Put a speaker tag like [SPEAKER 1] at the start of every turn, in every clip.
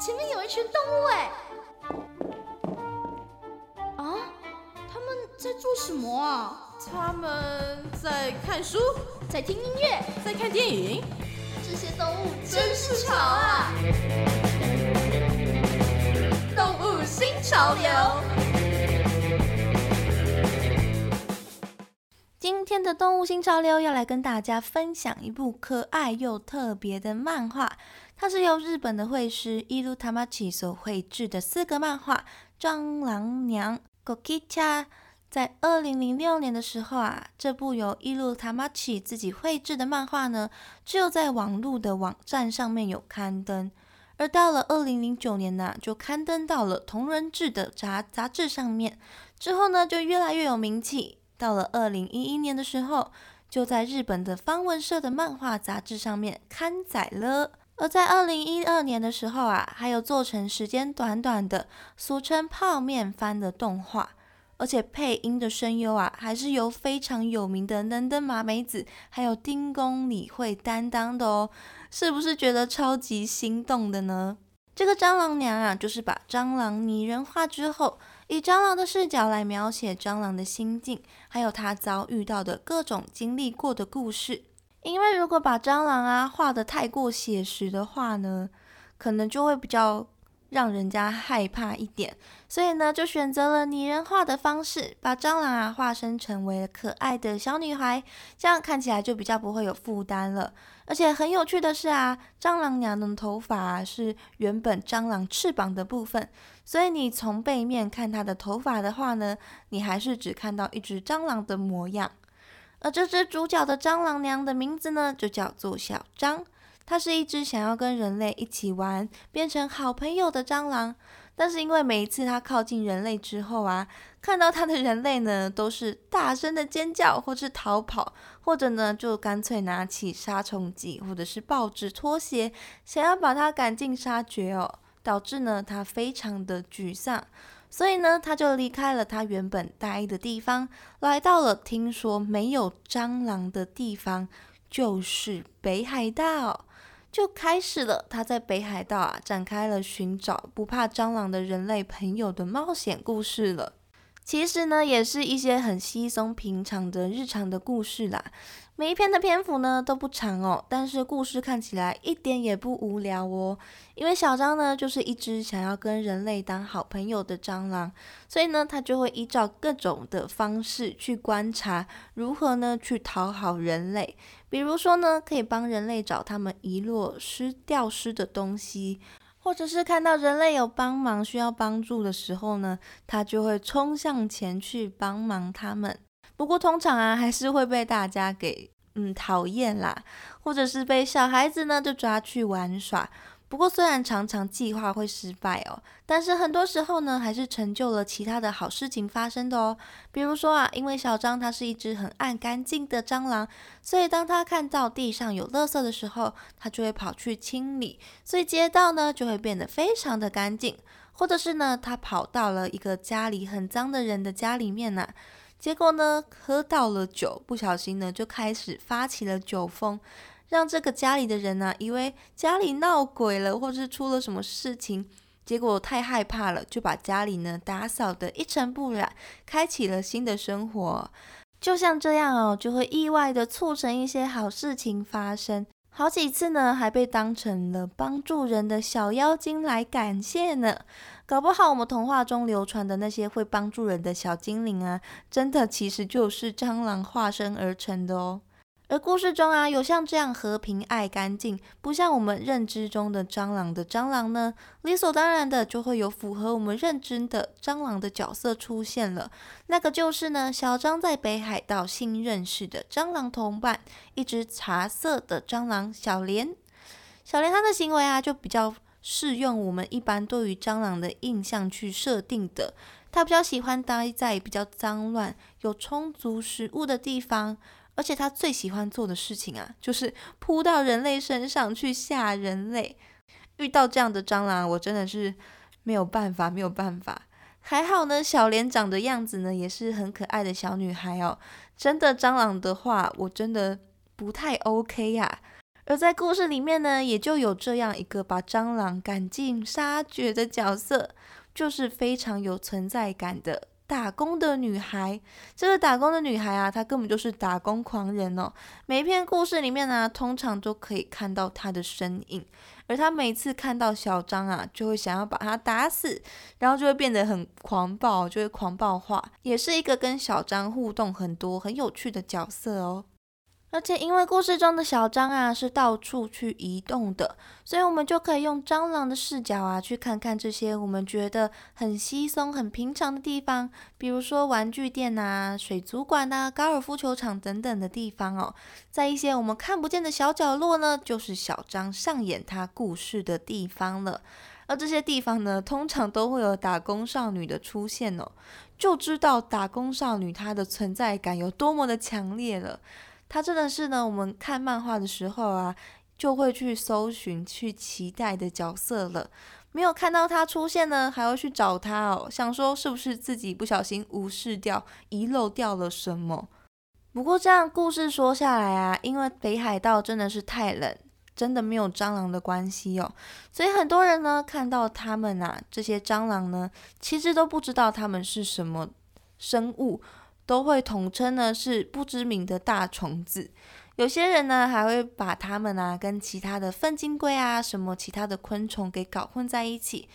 [SPEAKER 1] 前面有一群动物哎！啊，他们在做什么啊？
[SPEAKER 2] 他们在看书，
[SPEAKER 1] 在听音乐，
[SPEAKER 2] 在看电影。
[SPEAKER 1] 这些动物真是潮啊！动物新潮流。
[SPEAKER 3] 今天的动物新潮流要来跟大家分享一部可爱又特别的漫画，它是由日本的绘师伊鲁塔玛奇所绘制的四个漫画《蟑螂娘》Gokicha。在二零零六年的时候啊，这部由伊鲁塔玛奇自己绘制的漫画呢，只有在网络的网站上面有刊登，而到了二零零九年呢，就刊登到了同人志的杂杂志上面，之后呢，就越来越有名气。到了二零一一年的时候，就在日本的方文社的漫画杂志上面刊载了。而在二零一二年的时候啊，还有做成时间短短的俗称泡面番的动画，而且配音的声优啊，还是由非常有名的能登麻美子还有丁宫理惠担当的哦，是不是觉得超级心动的呢？这个蟑螂娘啊，就是把蟑螂拟人化之后。以蟑螂的视角来描写蟑螂的心境，还有它遭遇到的各种经历过的故事。因为如果把蟑螂啊画得太过写实的话呢，可能就会比较。让人家害怕一点，所以呢，就选择了拟人化的方式，把蟑螂啊化身成为可爱的小女孩，这样看起来就比较不会有负担了。而且很有趣的是啊，蟑螂娘的头发是原本蟑螂翅膀的部分，所以你从背面看它的头发的话呢，你还是只看到一只蟑螂的模样。而这只主角的蟑螂娘的名字呢，就叫做小张。它是一只想要跟人类一起玩、变成好朋友的蟑螂，但是因为每一次它靠近人类之后啊，看到它的人类呢，都是大声的尖叫，或是逃跑，或者呢就干脆拿起杀虫剂或者是报纸拖鞋，想要把它赶尽杀绝哦，导致呢它非常的沮丧，所以呢他就离开了他原本待的地方，来到了听说没有蟑螂的地方，就是北海道。就开始了，他在北海道啊展开了寻找不怕蟑螂的人类朋友的冒险故事了。其实呢，也是一些很稀松平常的日常的故事啦。每一篇的篇幅呢都不长哦，但是故事看起来一点也不无聊哦。因为小张呢就是一只想要跟人类当好朋友的蟑螂，所以呢他就会依照各种的方式去观察如何呢去讨好人类。比如说呢，可以帮人类找他们遗落失掉失的东西，或者是看到人类有帮忙需要帮助的时候呢，他就会冲向前去帮忙他们。不过通常啊，还是会被大家给嗯讨厌啦，或者是被小孩子呢就抓去玩耍。不过虽然常常计划会失败哦，但是很多时候呢，还是成就了其他的好事情发生的哦。比如说啊，因为小张它是一只很爱干净的蟑螂，所以当它看到地上有垃圾的时候，它就会跑去清理，所以街道呢就会变得非常的干净。或者是呢，它跑到了一个家里很脏的人的家里面呢。结果呢，喝到了酒，不小心呢就开始发起了酒疯，让这个家里的人呢以为家里闹鬼了，或是出了什么事情。结果太害怕了，就把家里呢打扫得一尘不染，开启了新的生活。就像这样哦，就会意外的促成一些好事情发生。好几次呢，还被当成了帮助人的小妖精来感谢呢。搞不好我们童话中流传的那些会帮助人的小精灵啊，真的其实就是蟑螂化身而成的哦。而故事中啊，有像这样和平、爱干净，不像我们认知中的蟑螂的蟑螂呢，理所当然的就会有符合我们认知的蟑螂的角色出现了。那个就是呢，小张在北海道新认识的蟑螂同伴，一只茶色的蟑螂小莲。小莲它的行为啊，就比较适用我们一般对于蟑螂的印象去设定的。它比较喜欢待在比较脏乱、有充足食物的地方。而且他最喜欢做的事情啊，就是扑到人类身上去吓人类。遇到这样的蟑螂，我真的是没有办法，没有办法。还好呢，小莲长的样子呢，也是很可爱的小女孩哦。真的蟑螂的话，我真的不太 OK 呀。而在故事里面呢，也就有这样一个把蟑螂赶尽杀绝的角色，就是非常有存在感的。打工的女孩，这个打工的女孩啊，她根本就是打工狂人哦。每一篇故事里面呢，通常都可以看到她的身影。而她每次看到小张啊，就会想要把他打死，然后就会变得很狂暴，就会狂暴化，也是一个跟小张互动很多、很有趣的角色哦。而且因为故事中的小张啊是到处去移动的，所以我们就可以用蟑螂的视角啊去看看这些我们觉得很稀松、很平常的地方，比如说玩具店啊、水族馆啊、高尔夫球场等等的地方哦。在一些我们看不见的小角落呢，就是小张上演他故事的地方了。而这些地方呢，通常都会有打工少女的出现哦，就知道打工少女她的存在感有多么的强烈了。他真的是呢，我们看漫画的时候啊，就会去搜寻、去期待的角色了。没有看到他出现呢，还要去找他哦，想说是不是自己不小心无视掉、遗漏掉了什么？不过这样故事说下来啊，因为北海道真的是太冷，真的没有蟑螂的关系哦，所以很多人呢看到他们啊，这些蟑螂呢，其实都不知道他们是什么生物。都会统称呢是不知名的大虫子，有些人呢还会把它们啊跟其他的粪金龟啊什么其他的昆虫给搞混在一起。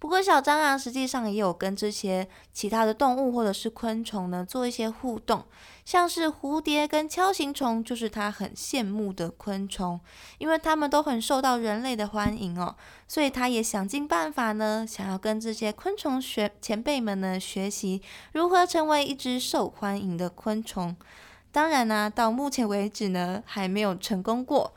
[SPEAKER 3] 不过小蟑螂，实际上也有跟这些其他的动物或者是昆虫呢做一些互动，像是蝴蝶跟锹形虫，就是他很羡慕的昆虫，因为它们都很受到人类的欢迎哦，所以他也想尽办法呢，想要跟这些昆虫学前辈们呢学习如何成为一只受欢迎的昆虫。当然呢，到目前为止呢，还没有成功过。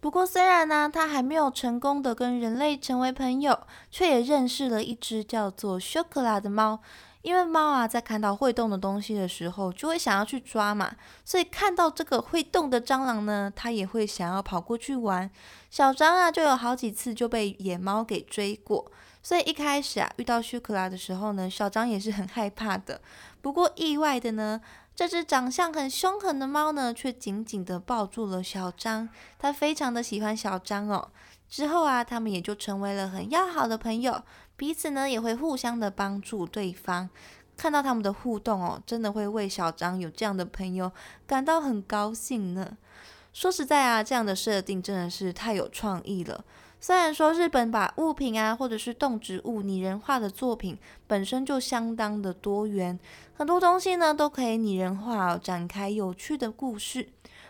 [SPEAKER 3] 不过，虽然呢，它还没有成功的跟人类成为朋友，却也认识了一只叫做 Chocola 的猫。因为猫啊，在看到会动的东西的时候，就会想要去抓嘛。所以看到这个会动的蟑螂呢，它也会想要跑过去玩。小张啊，就有好几次就被野猫给追过。所以一开始啊，遇到雪克拉的时候呢，小张也是很害怕的。不过意外的呢。这只长相很凶狠的猫呢，却紧紧地抱住了小张。它非常的喜欢小张哦。之后啊，他们也就成为了很要好的朋友，彼此呢也会互相的帮助对方。看到他们的互动哦，真的会为小张有这样的朋友感到很高兴呢。说实在啊，这样的设定真的是太有创意了。虽然说日本把物品啊，或者是动植物拟人化的作品本身就相当的多元，很多东西呢都可以拟人化，展开有趣的故事。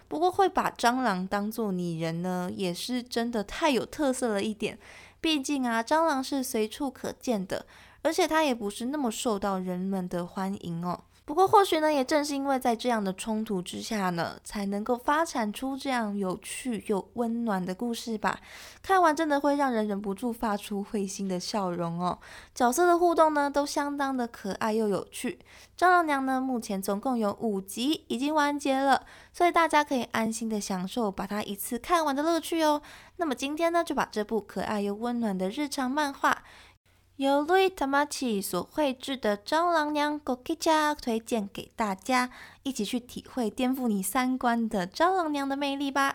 [SPEAKER 3] 不过会把蟑螂当做拟人呢，也是真的太有特色了一点。毕竟啊，蟑螂是随处可见的，而且它也不是那么受到人们的欢迎哦。不过，或许呢，也正是因为在这样的冲突之下呢，才能够发展出这样有趣又温暖的故事吧。看完真的会让人忍不住发出会心的笑容哦。角色的互动呢，都相当的可爱又有趣。蟑螂娘呢，目前总共有五集已经完结了，所以大家可以安心的享受把它一次看完的乐趣哦。那么今天呢，就把这部可爱又温暖的日常漫画。由 Louis Tamaki 所绘制的《蟑螂娘》Gokicha 推荐给大家，一起去体会颠覆你三观的蟑螂娘的魅力吧。